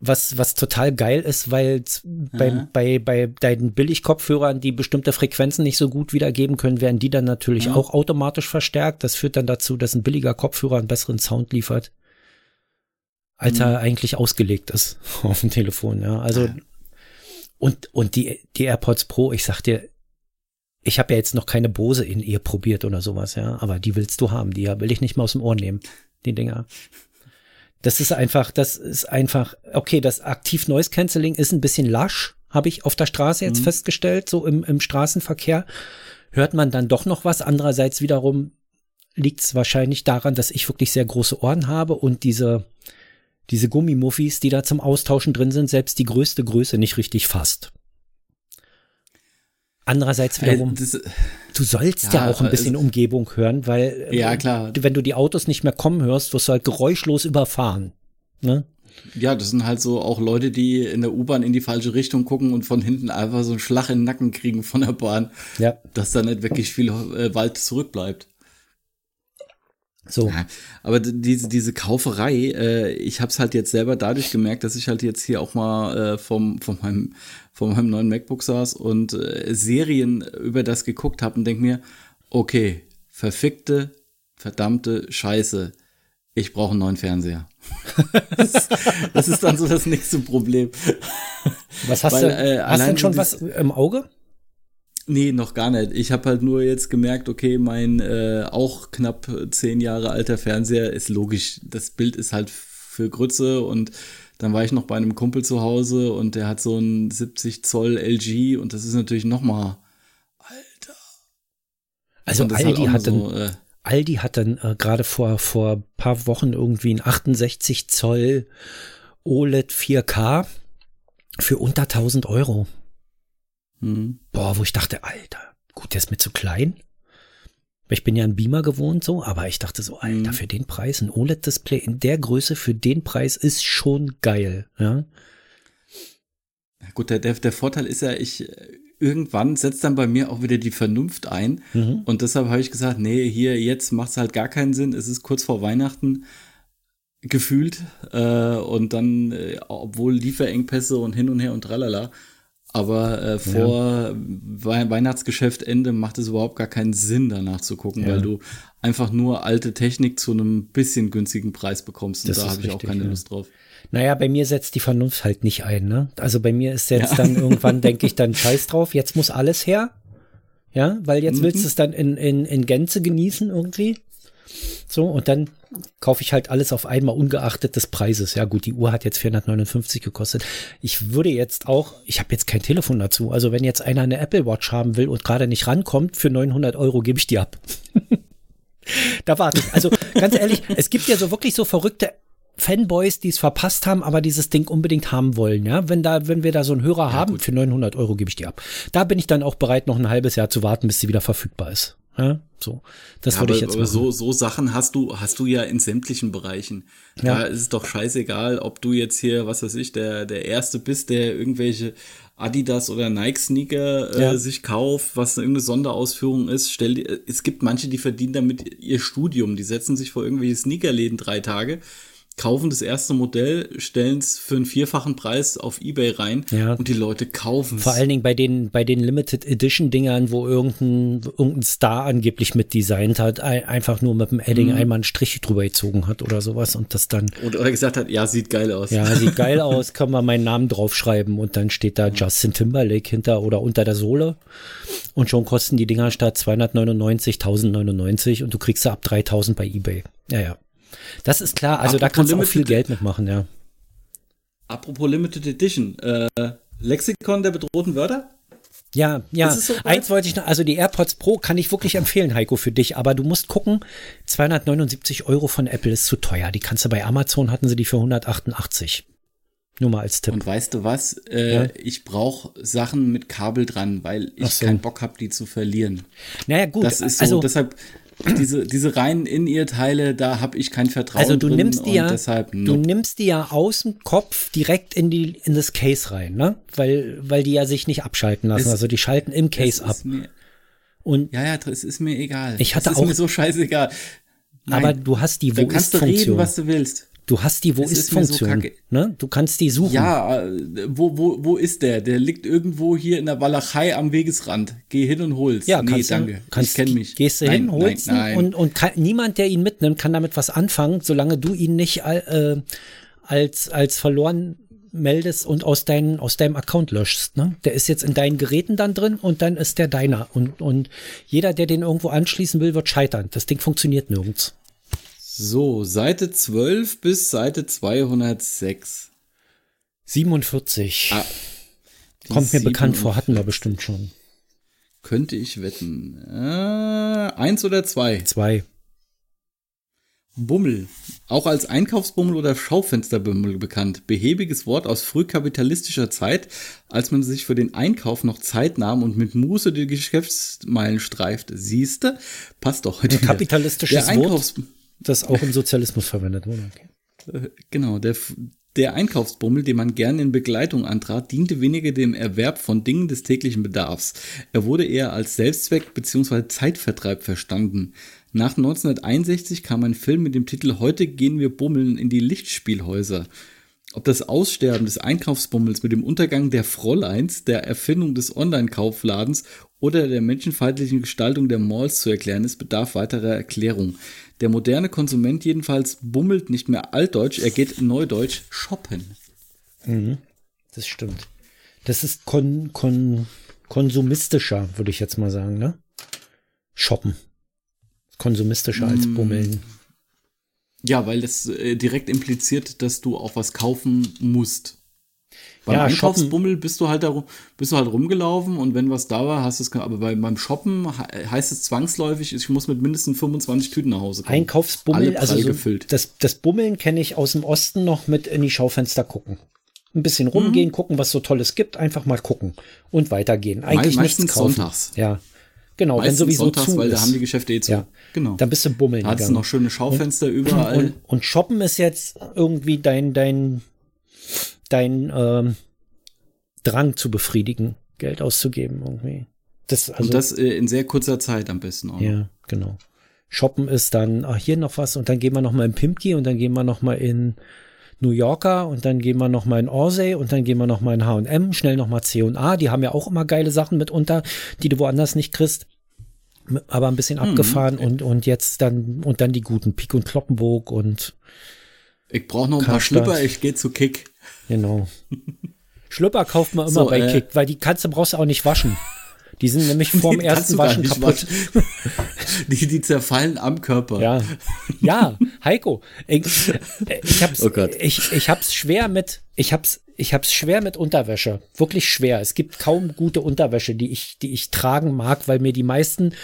Was, was total geil ist, weil bei, bei, bei deinen Billigkopfhörern, die bestimmte Frequenzen nicht so gut wiedergeben können, werden die dann natürlich ja. auch automatisch verstärkt. Das führt dann dazu, dass ein billiger Kopfhörer einen besseren Sound liefert, als mhm. er eigentlich ausgelegt ist auf dem Telefon. Ja, also. Und, und die, die AirPods Pro, ich sag dir, ich habe ja jetzt noch keine Bose in ihr probiert oder sowas, ja, aber die willst du haben, die will ich nicht mal aus dem Ohr nehmen, die Dinger. Das ist einfach, das ist einfach, okay, das Aktiv Noise Cancelling ist ein bisschen lasch, habe ich auf der Straße jetzt mhm. festgestellt, so im, im Straßenverkehr hört man dann doch noch was. Andererseits wiederum liegt es wahrscheinlich daran, dass ich wirklich sehr große Ohren habe und diese, diese Gummimuffis, die da zum Austauschen drin sind, selbst die größte Größe nicht richtig fasst. Andererseits wiederum, das, du sollst ja, ja auch ein bisschen Umgebung hören, weil ja, klar. wenn du die Autos nicht mehr kommen hörst, wirst du halt geräuschlos überfahren. Ne? Ja, das sind halt so auch Leute, die in der U-Bahn in die falsche Richtung gucken und von hinten einfach so einen Schlag in den Nacken kriegen von der Bahn, ja. dass da nicht wirklich viel äh, Wald zurückbleibt. So. Ja, aber diese, diese Kauferei, äh, ich habe es halt jetzt selber dadurch gemerkt, dass ich halt jetzt hier auch mal äh, vom, von, meinem, von meinem neuen MacBook saß und äh, Serien über das geguckt habe und denk mir, okay, verfickte, verdammte Scheiße, ich brauche einen neuen Fernseher. das, das, ist dann so das nächste Problem. Was hast Weil, du? Äh, hast du denn schon was im Auge? Nee, noch gar nicht. Ich habe halt nur jetzt gemerkt, okay, mein äh, auch knapp zehn Jahre alter Fernseher ist logisch. Das Bild ist halt für Grütze und dann war ich noch bei einem Kumpel zu Hause und der hat so ein 70 Zoll LG und das ist natürlich noch mal Alter. Also Aldi halt hat so, dann, äh, Aldi hat dann äh, gerade vor vor paar Wochen irgendwie ein 68 Zoll OLED 4K für unter 1000 Euro. Mhm. Boah, wo ich dachte, Alter, gut, der ist mir zu klein. Ich bin ja ein Beamer gewohnt so, aber ich dachte so, Alter, mhm. für den Preis, ein OLED-Display in der Größe für den Preis ist schon geil, ja. Gut, der, der, der Vorteil ist ja, ich irgendwann setzt dann bei mir auch wieder die Vernunft ein. Mhm. Und deshalb habe ich gesagt, nee, hier, jetzt macht es halt gar keinen Sinn. Es ist kurz vor Weihnachten gefühlt. Äh, und dann, äh, obwohl Lieferengpässe und hin und her und tralala. Aber äh, vor ja. We Weihnachtsgeschäftende macht es überhaupt gar keinen Sinn, danach zu gucken, ja. weil du einfach nur alte Technik zu einem bisschen günstigen Preis bekommst. Und das da habe ich auch keine ja. Lust drauf. Naja, bei mir setzt die Vernunft halt nicht ein. Ne? Also bei mir ist jetzt ja. dann irgendwann, denke ich dann, scheiß drauf, jetzt muss alles her. Ja, weil jetzt mhm. willst du es dann in, in, in Gänze genießen irgendwie. So, und dann kaufe ich halt alles auf einmal ungeachtet des Preises. Ja gut, die Uhr hat jetzt 459 gekostet. Ich würde jetzt auch, ich habe jetzt kein Telefon dazu. Also wenn jetzt einer eine Apple Watch haben will und gerade nicht rankommt, für 900 Euro gebe ich die ab. da warte ich. Also ganz ehrlich, es gibt ja so wirklich so verrückte Fanboys, die es verpasst haben, aber dieses Ding unbedingt haben wollen, ja. Wenn da, wenn wir da so einen Hörer ja, haben, gut. für 900 Euro gebe ich die ab. Da bin ich dann auch bereit, noch ein halbes Jahr zu warten, bis sie wieder verfügbar ist. Ja, so. Das ja, würde ich jetzt aber so, so Sachen hast du, hast du ja in sämtlichen Bereichen. Ja. Da ist es doch scheißegal, ob du jetzt hier, was weiß ich, der, der Erste bist, der irgendwelche Adidas oder Nike Sneaker äh, ja. sich kauft, was irgendeine Sonderausführung ist. Stell, es gibt manche, die verdienen damit ihr Studium. Die setzen sich vor irgendwelche Sneakerläden drei Tage kaufen das erste Modell, stellen es für einen vierfachen Preis auf Ebay rein ja. und die Leute kaufen es. Vor allen Dingen bei den, bei den Limited Edition Dingern, wo irgendein, irgendein Star angeblich mitdesignt hat, einfach nur mit dem Edding mhm. einmal einen Strich drüber gezogen hat oder sowas und das dann. Und, oder gesagt hat, ja, sieht geil aus. Ja, sieht geil aus, kann man meinen Namen draufschreiben und dann steht da Justin Timberlake hinter oder unter der Sohle und schon kosten die Dinger statt 299 1099 und du kriegst sie ab 3000 bei Ebay. Ja, ja. Das ist klar, also Apropos da kannst du auch viel Geld mitmachen, ja. Apropos Limited Edition, äh, Lexikon der bedrohten Wörter? Ja, ja. So Eins wollte ich noch, also die AirPods Pro kann ich wirklich empfehlen, Heiko, für dich, aber du musst gucken, 279 Euro von Apple ist zu teuer. Die kannst du bei Amazon, hatten sie die für 188. Nur mal als Tipp. Und weißt du was? Äh, ja? Ich brauche Sachen mit Kabel dran, weil ich so. keinen Bock habe, die zu verlieren. Naja, gut. Das ist so, also, deshalb, diese, diese reinen In-Ear-Teile, da habe ich kein Vertrauen also du drin nimmst die ja, deshalb, no. Du nimmst die ja aus dem Kopf direkt in, die, in das Case rein, ne? Weil, weil die ja sich nicht abschalten lassen. Es, also die schalten im Case ab. Mir, und ja, ja, es ist mir egal. Ich hatte es ist auch, mir so scheißegal. Nein, aber du hast die kannst du reden, was du willst. Du hast die Wo ist, ist Funktion. So ne? Du kannst die suchen. Ja, äh, wo, wo, wo ist der? Der liegt irgendwo hier in der Walachei am Wegesrand. Geh hin und hol's. Ja, nee, danke. Kannst, ich kenne mich. Gehst du nein, hin, holst nein, nein. und, und kann, niemand, der ihn mitnimmt, kann damit was anfangen, solange du ihn nicht äh, als, als verloren meldest und aus, dein, aus deinem Account löschst. Ne? Der ist jetzt in deinen Geräten dann drin und dann ist der deiner. Und, und jeder, der den irgendwo anschließen will, wird scheitern. Das Ding funktioniert nirgends. So, Seite 12 bis Seite 206. 47. Ah, Kommt mir 47. bekannt vor, hatten wir bestimmt schon. Könnte ich wetten. Äh, eins oder zwei? Zwei. Bummel. Auch als Einkaufsbummel oder Schaufensterbummel bekannt. Behäbiges Wort aus frühkapitalistischer Zeit, als man sich für den Einkauf noch Zeit nahm und mit Muße die Geschäftsmeilen streifte. Siehste? Passt doch heute. Ein kapitalistisches Wort das auch im Sozialismus verwendet wurde. Okay. Äh, genau, der, der Einkaufsbummel, den man gerne in Begleitung antrat, diente weniger dem Erwerb von Dingen des täglichen Bedarfs. Er wurde eher als Selbstzweck bzw. Zeitvertreib verstanden. Nach 1961 kam ein Film mit dem Titel Heute gehen wir bummeln in die Lichtspielhäuser. Ob das Aussterben des Einkaufsbummels mit dem Untergang der Fräuleins, der Erfindung des Online-Kaufladens oder der menschenfeindlichen Gestaltung der Malls zu erklären ist, bedarf weiterer Erklärung. Der moderne Konsument jedenfalls bummelt nicht mehr altdeutsch, er geht neudeutsch shoppen. Mhm, das stimmt. Das ist kon, kon, konsumistischer, würde ich jetzt mal sagen, ne? Shoppen. Konsumistischer als mm. bummeln. Ja, weil das äh, direkt impliziert, dass du auch was kaufen musst. Beim ja, Einkaufsbummel bist du halt da, bist du halt rumgelaufen und wenn was da war, hast du es, aber bei, beim Shoppen heißt es zwangsläufig, ich muss mit mindestens 25 Tüten nach Hause kommen. Einkaufsbummel, also so das, das Bummeln kenne ich aus dem Osten noch mit in die Schaufenster gucken. Ein bisschen rumgehen, mhm. gucken, was so Tolles gibt, einfach mal gucken und weitergehen. Eigentlich Me nichts kaufen. sonntags. Ja. Genau, Meistens wenn sowieso sonntags, zu weil ist. da haben die Geschäfte eh zu. Ja. Genau. Da bist du bummeln. Da hast du noch schöne Schaufenster und, überall. Und, und shoppen ist jetzt irgendwie dein, dein, dein ähm, Drang zu befriedigen Geld auszugeben irgendwie. Das, also, Und das äh, in sehr kurzer Zeit am besten auch. Ja, genau. Shoppen ist dann, ach, hier noch was und dann gehen wir noch mal in Pimpki und dann gehen wir noch mal in New Yorker und dann gehen wir noch mal in Orsay und dann gehen wir noch mal in H&M, schnell noch mal C&A, die haben ja auch immer geile Sachen mitunter, die du woanders nicht kriegst. Aber ein bisschen hm, abgefahren mhm. und, und jetzt dann, und dann die guten Pik und Kloppenburg und ich brauche noch ein paar Schlüpper, ich gehe zu Kick. Genau. Schlüpper kauft man immer so, bei äh, Kick, weil die kannst du brauchst du auch nicht waschen. Die sind nämlich vorm nee, ersten Waschen kaputt. Die, die zerfallen am Körper. Ja, ja Heiko, ich, ich hab's, oh ich, ich hab's schwer mit, ich hab's, ich hab's schwer mit Unterwäsche. Wirklich schwer. Es gibt kaum gute Unterwäsche, die ich, die ich tragen mag, weil mir die meisten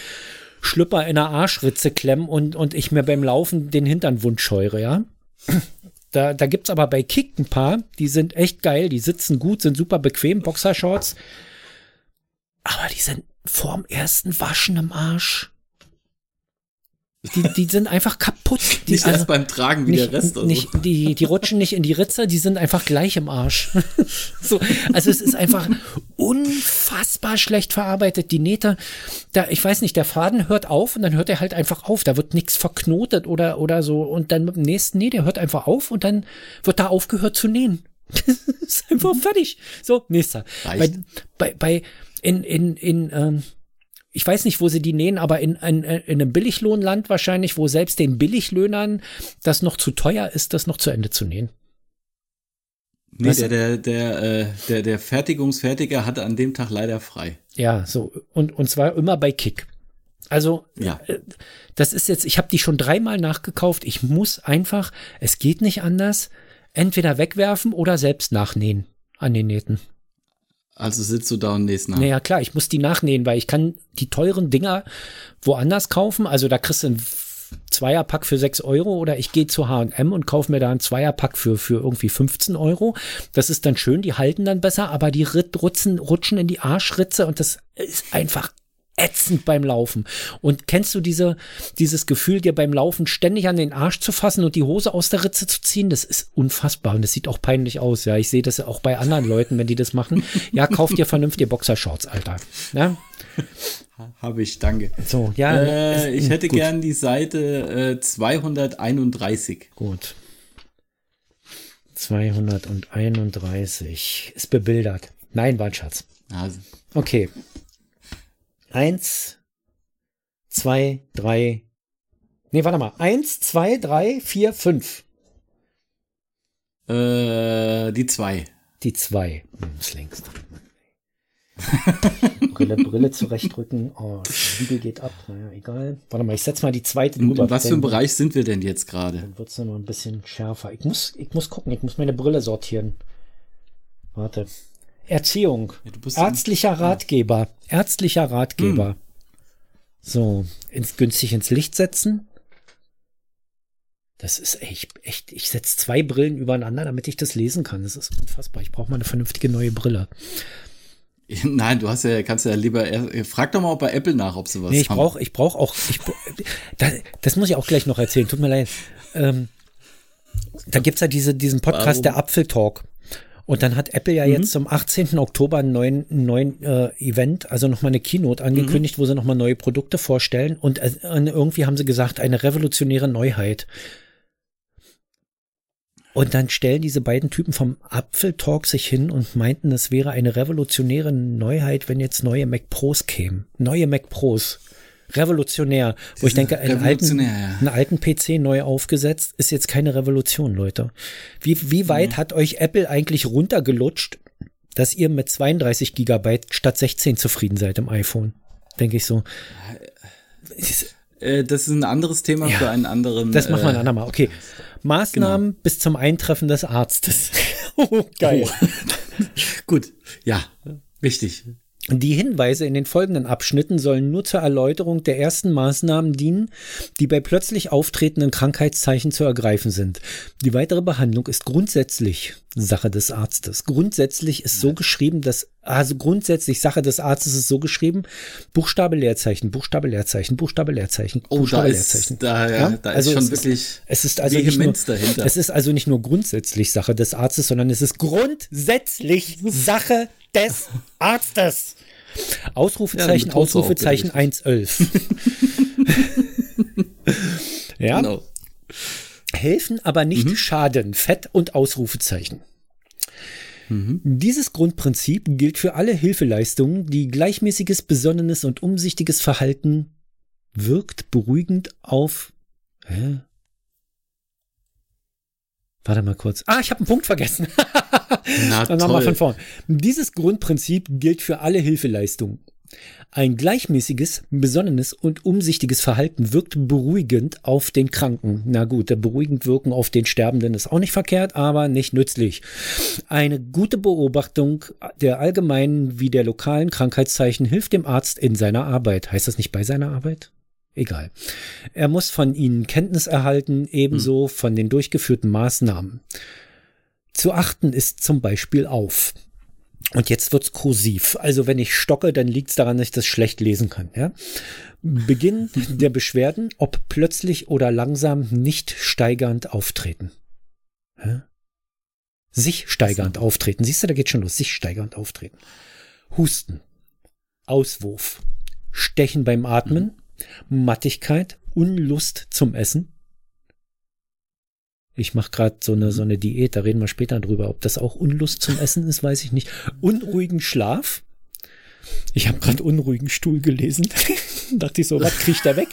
Schlüpper in der Arschritze klemmen und, und ich mir beim Laufen den Hintern wund scheure, ja. Da, da gibt's aber bei Kick ein paar, die sind echt geil, die sitzen gut, sind super bequem, Boxershorts. Aber die sind vorm ersten Waschen im Arsch. Die, die sind einfach kaputt. Die, nicht also, erst beim Tragen wie nicht, der Rest. Also. Nicht, die, die rutschen nicht in die Ritze, die sind einfach gleich im Arsch. so, also es ist einfach unfassbar schlecht verarbeitet. Die Nähte, da, ich weiß nicht, der Faden hört auf und dann hört er halt einfach auf. Da wird nichts verknotet oder, oder so. Und dann mit dem nächsten, nee, der hört einfach auf und dann wird da aufgehört zu nähen. Das ist einfach fertig. So, nächster. Bei, bei, bei, in, in, in, ähm, ich weiß nicht, wo sie die nähen, aber in, in, in einem Billiglohnland wahrscheinlich, wo selbst den Billiglöhnern das noch zu teuer ist, das noch zu Ende zu nähen. Nee, der, der, der, äh, der, der Fertigungsfertiger hatte an dem Tag leider frei. Ja, so. Und, und zwar immer bei Kick. Also, ja. Äh, das ist jetzt, ich habe die schon dreimal nachgekauft. Ich muss einfach, es geht nicht anders, entweder wegwerfen oder selbst nachnähen an den Nähten. Also sitzt du da und nähst nach. Naja, klar, ich muss die nachnähen, weil ich kann die teuren Dinger woanders kaufen. Also da kriegst du ein Zweierpack für 6 Euro oder ich gehe zu H&M und kaufe mir da ein Zweierpack für, für irgendwie 15 Euro. Das ist dann schön, die halten dann besser, aber die rutschen, rutschen in die Arschritze und das ist einfach ätzend beim Laufen. Und kennst du diese, dieses Gefühl, dir beim Laufen ständig an den Arsch zu fassen und die Hose aus der Ritze zu ziehen? Das ist unfassbar und das sieht auch peinlich aus. Ja, ich sehe das auch bei anderen Leuten, wenn die das machen. Ja, kauf dir vernünftige Boxershorts, Alter. Ja? Habe ich, danke. So, ja. Äh, ich hätte gut. gern die Seite äh, 231. Gut. 231 ist bebildert. Nein, war ein Schatz. Also. Okay. Eins, zwei, drei. Nee, warte mal. Eins, zwei, drei, vier, fünf. Äh, die zwei. Die zwei. Hm, ist längst. Brille, Brille zurechtrücken. Oh, Spiegel geht ab. Naja, egal. Warte mal, ich setze mal die zweite drüber. In was für einem Bereich sind wir denn jetzt gerade? Dann wird es noch ein bisschen schärfer. Ich muss, ich muss gucken, ich muss meine Brille sortieren. Warte. Erziehung. Ja, ärztlicher Ratgeber. Ärztlicher Ratgeber. Hm. So, ins, günstig ins Licht setzen. Das ist echt, echt, ich setze zwei Brillen übereinander, damit ich das lesen kann. Das ist unfassbar. Ich brauche mal eine vernünftige neue Brille. Nein, du hast ja, kannst ja lieber, frag doch mal bei Apple nach, ob sie was nee, ich brauche, ich brauche auch, ich, das, das muss ich auch gleich noch erzählen, tut mir leid. Ähm, da gibt's ja diese, diesen Podcast, Warum? der Apfeltalk. Und dann hat Apple ja mhm. jetzt zum 18. Oktober einen neuen, neuen äh, Event, also nochmal eine Keynote angekündigt, mhm. wo sie nochmal neue Produkte vorstellen. Und äh, irgendwie haben sie gesagt, eine revolutionäre Neuheit. Und dann stellen diese beiden Typen vom Apfel Talk sich hin und meinten, es wäre eine revolutionäre Neuheit, wenn jetzt neue Mac Pros kämen. Neue Mac Pros revolutionär. Wo ich denke, einen alten, ja. einen alten PC neu aufgesetzt ist jetzt keine Revolution, Leute. Wie, wie weit mhm. hat euch Apple eigentlich runtergelutscht, dass ihr mit 32 Gigabyte statt 16 zufrieden seid im iPhone? Denke ich so. Äh, das ist ein anderes Thema ja, für einen anderen. Das machen wir ein äh, andermal. Okay. Maßnahmen genau. bis zum Eintreffen des Arztes. oh, geil. Oh. Gut. Ja, wichtig. Die Hinweise in den folgenden Abschnitten sollen nur zur Erläuterung der ersten Maßnahmen dienen, die bei plötzlich auftretenden Krankheitszeichen zu ergreifen sind. Die weitere Behandlung ist grundsätzlich Sache des Arztes. Grundsätzlich ist so geschrieben, dass Also grundsätzlich Sache des Arztes ist so geschrieben, Buchstabe, Leerzeichen, Buchstabe, Leerzeichen, Buchstabe, Leerzeichen, oh, Buchstabe, da Leerzeichen. Ist, da, ja, da also ist schon wirklich es ist also nicht nur, dahinter. Es ist also nicht nur grundsätzlich Sache des Arztes, sondern es ist grundsätzlich Sache des Arztes. Ausrufezeichen, ja, Ausrufezeichen 111. ja. Genau. Helfen, aber nicht mhm. schaden. Fett und Ausrufezeichen. Mhm. Dieses Grundprinzip gilt für alle Hilfeleistungen, die gleichmäßiges, besonnenes und umsichtiges Verhalten wirkt beruhigend auf. Hä? Warte mal kurz. Ah, ich habe einen Punkt vergessen. Na, Dann nochmal von vorn. Dieses Grundprinzip gilt für alle Hilfeleistungen. Ein gleichmäßiges, besonnenes und umsichtiges Verhalten wirkt beruhigend auf den Kranken. Na gut, der beruhigend wirken auf den Sterbenden ist auch nicht verkehrt, aber nicht nützlich. Eine gute Beobachtung der allgemeinen wie der lokalen Krankheitszeichen hilft dem Arzt in seiner Arbeit. Heißt das nicht bei seiner Arbeit? Egal. Er muss von ihnen Kenntnis erhalten, ebenso hm. von den durchgeführten Maßnahmen. Zu achten ist zum Beispiel auf. Und jetzt wird's kursiv. Also wenn ich stocke, dann liegt's daran, dass ich das schlecht lesen kann. Ja? Beginn der Beschwerden, ob plötzlich oder langsam nicht steigernd auftreten. Ja? Sich steigernd auftreten. Siehst du, da geht schon los. Sich steigernd auftreten. Husten. Auswurf. Stechen beim Atmen. Mattigkeit. Unlust zum Essen. Ich mache gerade so eine, so eine Diät, da reden wir später drüber. Ob das auch Unlust zum Essen ist, weiß ich nicht. Unruhigen Schlaf. Ich habe gerade unruhigen Stuhl gelesen. Dachte ich so, was kriegt er weg?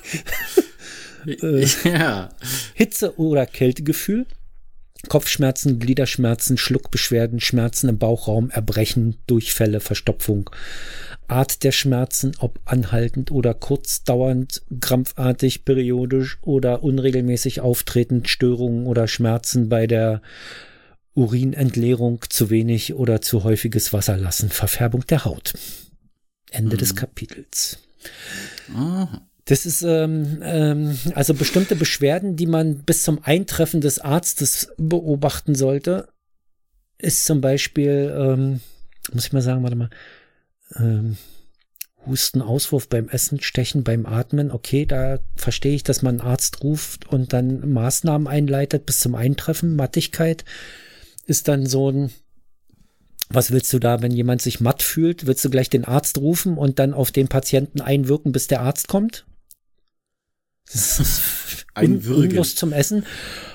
äh, ja. Hitze- oder Kältegefühl. Kopfschmerzen, Gliederschmerzen, Schluckbeschwerden, Schmerzen im Bauchraum, Erbrechen, Durchfälle, Verstopfung, Art der Schmerzen, ob anhaltend oder kurzdauernd, krampfartig, periodisch oder unregelmäßig auftretend, Störungen oder Schmerzen bei der Urinentleerung, zu wenig oder zu häufiges Wasserlassen, Verfärbung der Haut. Ende mhm. des Kapitels. Aha. Das ist ähm, ähm, also bestimmte Beschwerden, die man bis zum Eintreffen des Arztes beobachten sollte, ist zum Beispiel, ähm, muss ich mal sagen, warte mal, ähm, Husten, Auswurf beim Essen, Stechen beim Atmen. Okay, da verstehe ich, dass man einen Arzt ruft und dann Maßnahmen einleitet bis zum Eintreffen. Mattigkeit ist dann so ein, was willst du da, wenn jemand sich matt fühlt? Willst du gleich den Arzt rufen und dann auf den Patienten einwirken, bis der Arzt kommt? Das ist Un Unlust zum Essen.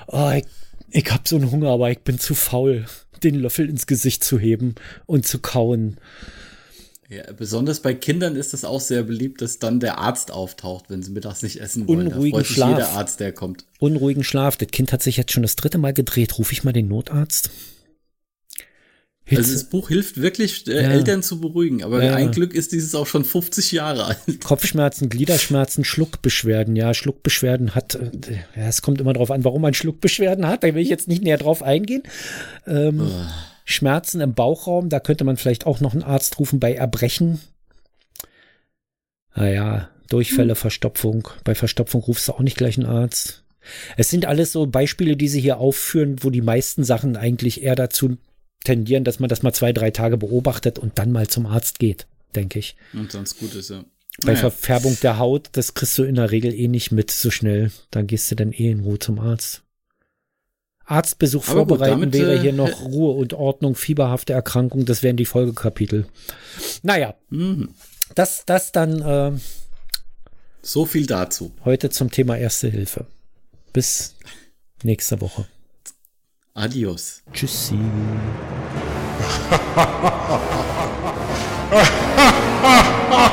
Oh, ich, ich hab so einen Hunger, aber ich bin zu faul, den Löffel ins Gesicht zu heben und zu kauen. Ja, besonders bei Kindern ist es auch sehr beliebt, dass dann der Arzt auftaucht, wenn sie mittags nicht essen wollen. Unruhigen da Schlaf. jeder Arzt, der kommt. Unruhigen Schlaf. Das Kind hat sich jetzt schon das dritte Mal gedreht. Ruf ich mal den Notarzt? Hitze. Also das Buch hilft wirklich, äh, ja. Eltern zu beruhigen, aber ja. ein Glück ist dieses auch schon 50 Jahre alt. Kopfschmerzen, Gliederschmerzen, Schluckbeschwerden. Ja, Schluckbeschwerden hat, äh, ja, es kommt immer darauf an, warum man Schluckbeschwerden hat. Da will ich jetzt nicht näher drauf eingehen. Ähm, oh. Schmerzen im Bauchraum, da könnte man vielleicht auch noch einen Arzt rufen bei Erbrechen. Naja, Durchfälle, hm. Verstopfung. Bei Verstopfung rufst du auch nicht gleich einen Arzt. Es sind alles so Beispiele, die sie hier aufführen, wo die meisten Sachen eigentlich eher dazu tendieren, dass man das mal zwei, drei Tage beobachtet und dann mal zum Arzt geht, denke ich. Und sonst gut ist, ja. Bei naja. Verfärbung der Haut, das kriegst du in der Regel eh nicht mit so schnell. Dann gehst du dann eh in Ruhe zum Arzt. Arztbesuch Aber vorbereiten gut, damit, wäre hier äh, noch Ruhe und Ordnung, fieberhafte Erkrankung, das wären die Folgekapitel. Naja, mhm. das, das dann. Äh, so viel dazu. Heute zum Thema Erste Hilfe. Bis nächste Woche. Adios. Tschüssi.